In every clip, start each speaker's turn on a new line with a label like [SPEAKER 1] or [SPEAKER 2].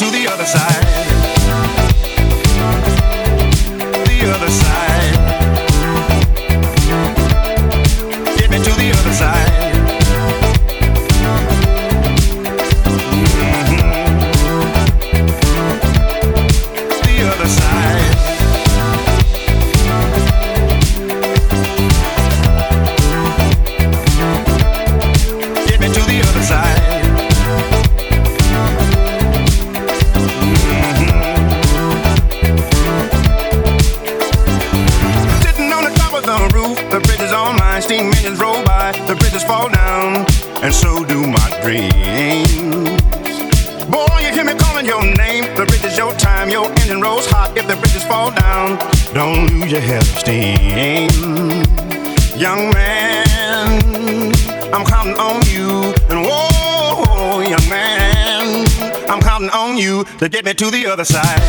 [SPEAKER 1] to the other side. other side.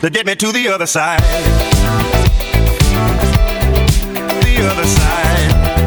[SPEAKER 1] To get me to the other side. The other side.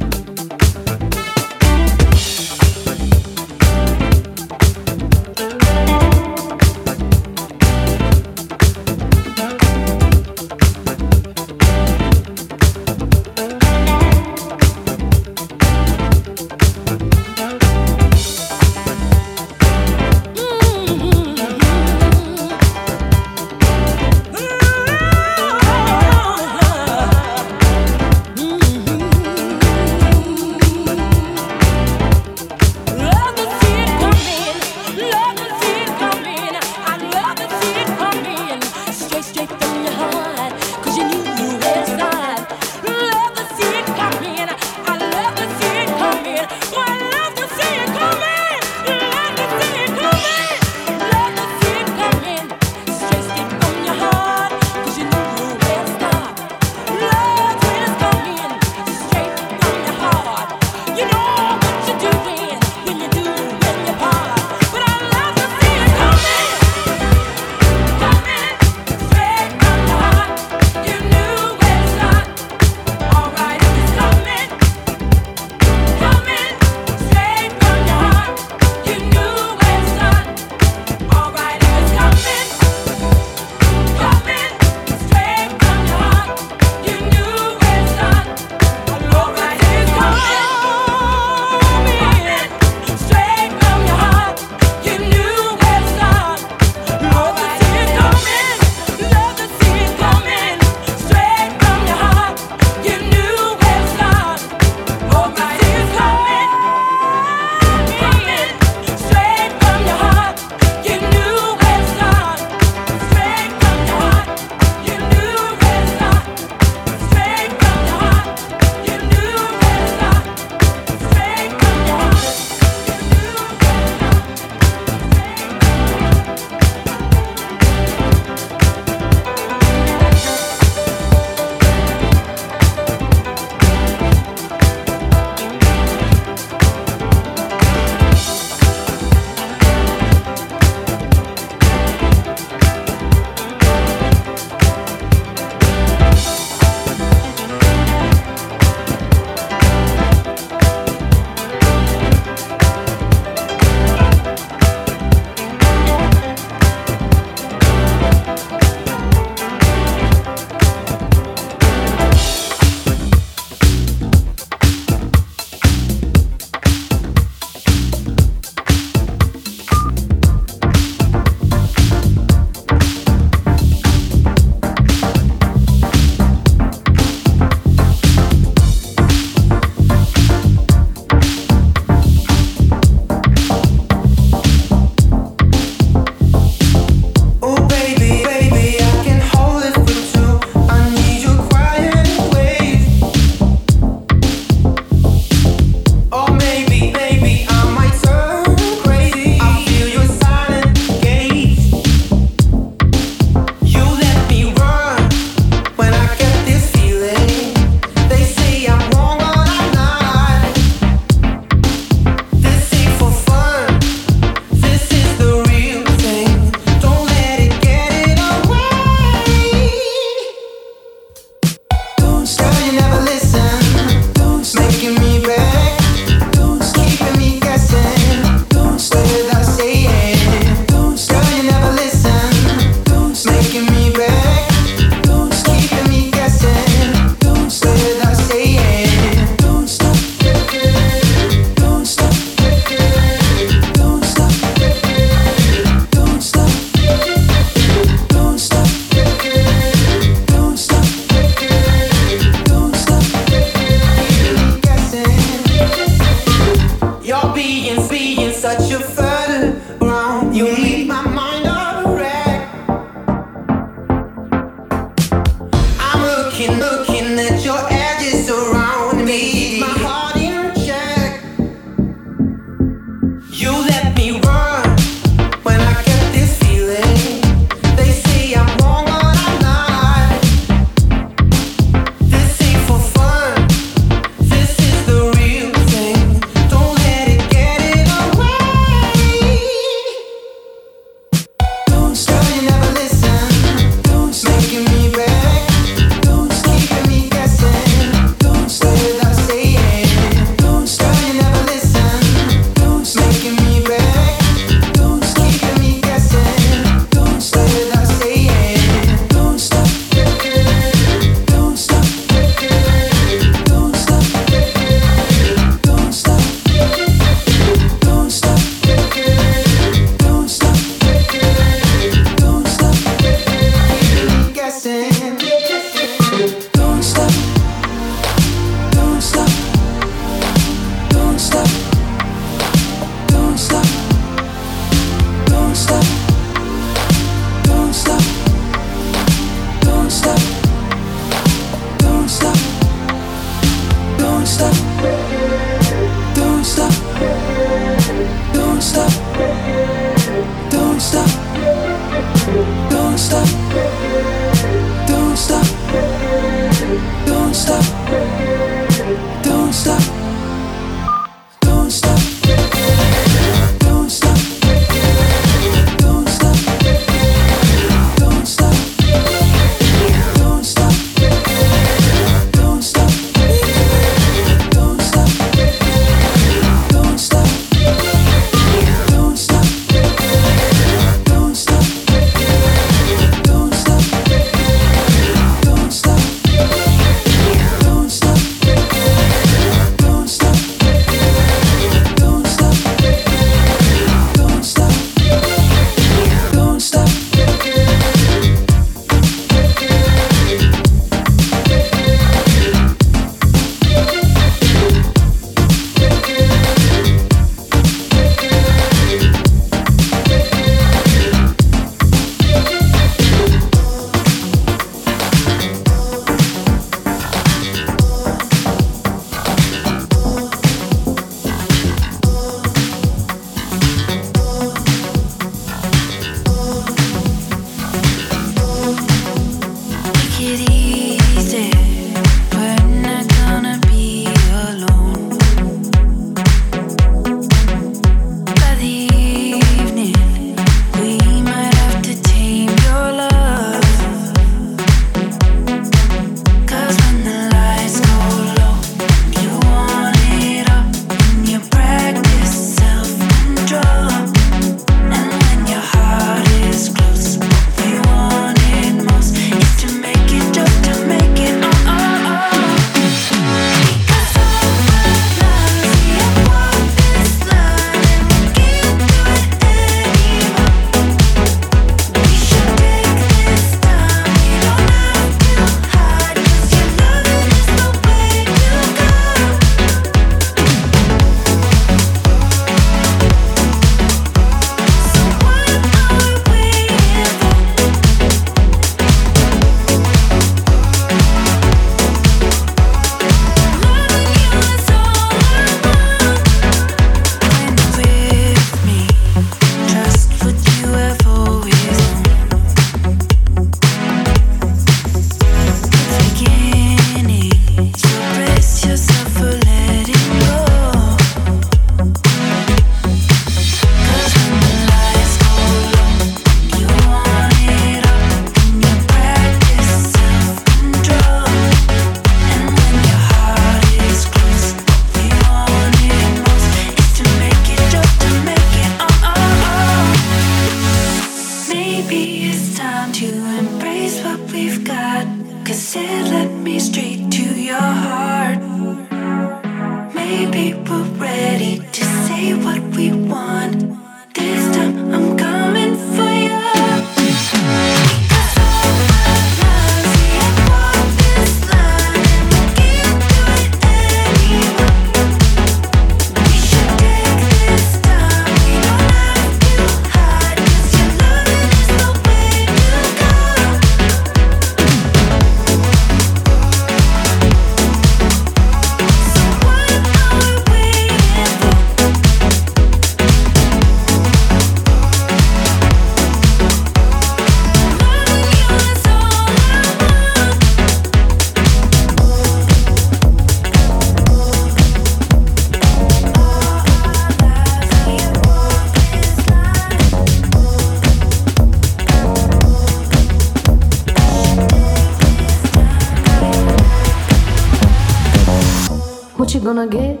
[SPEAKER 2] Gonna get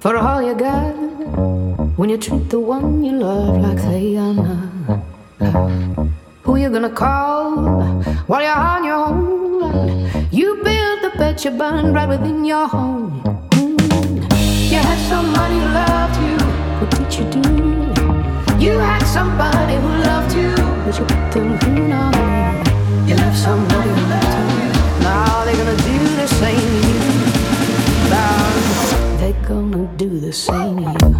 [SPEAKER 2] for all you got when you treat the one you love like they are not? Who you gonna call while you're on your own? You build the bed you burn right within your home. You had somebody who loved you, what did you do? You had somebody who loved you, but you put them through on You left somebody who loved you. Now they're gonna do the same the same.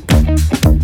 [SPEAKER 3] Thank you.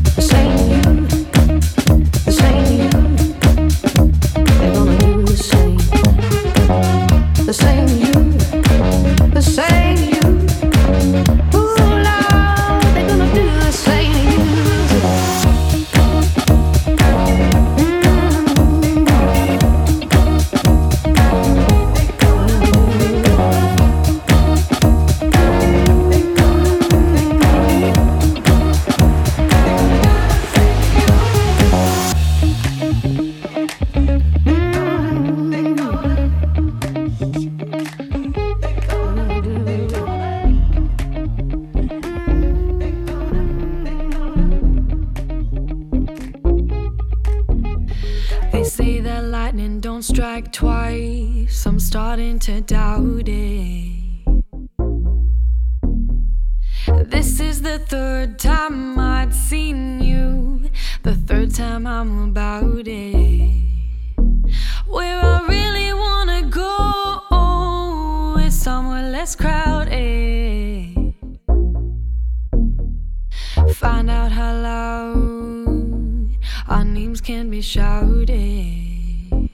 [SPEAKER 3] Find out how loud our names can be shouted,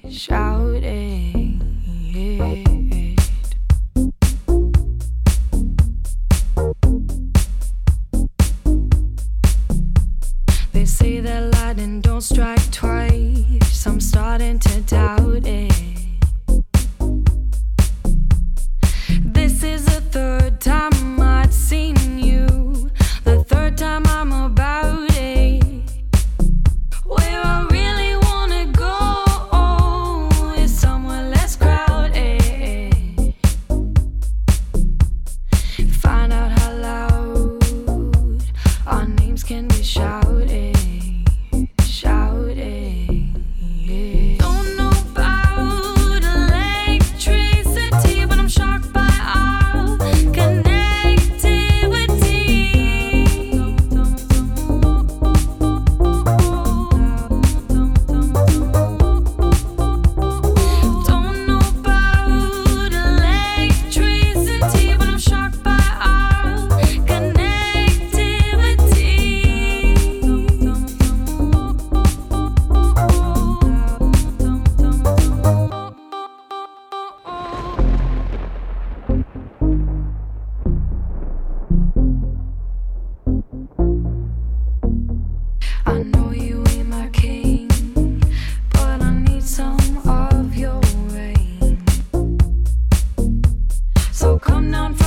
[SPEAKER 3] shouted. on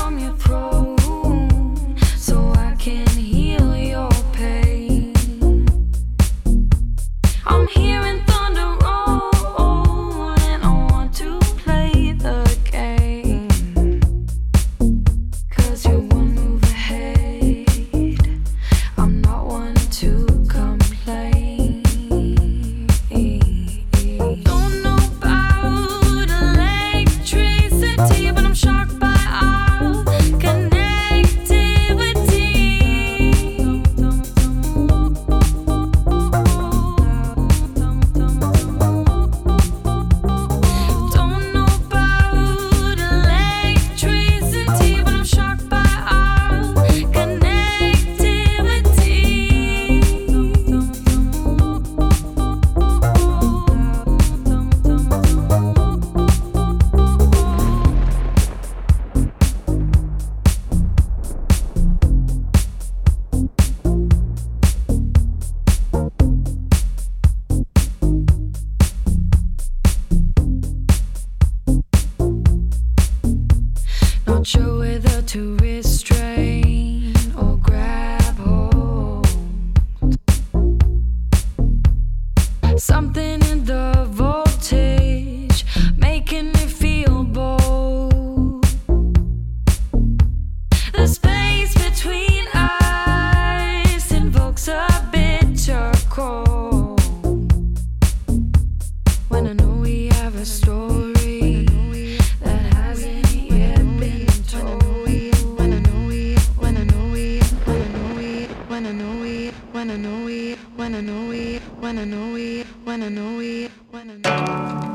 [SPEAKER 4] golden. They can never break us down, cause we're golden. They about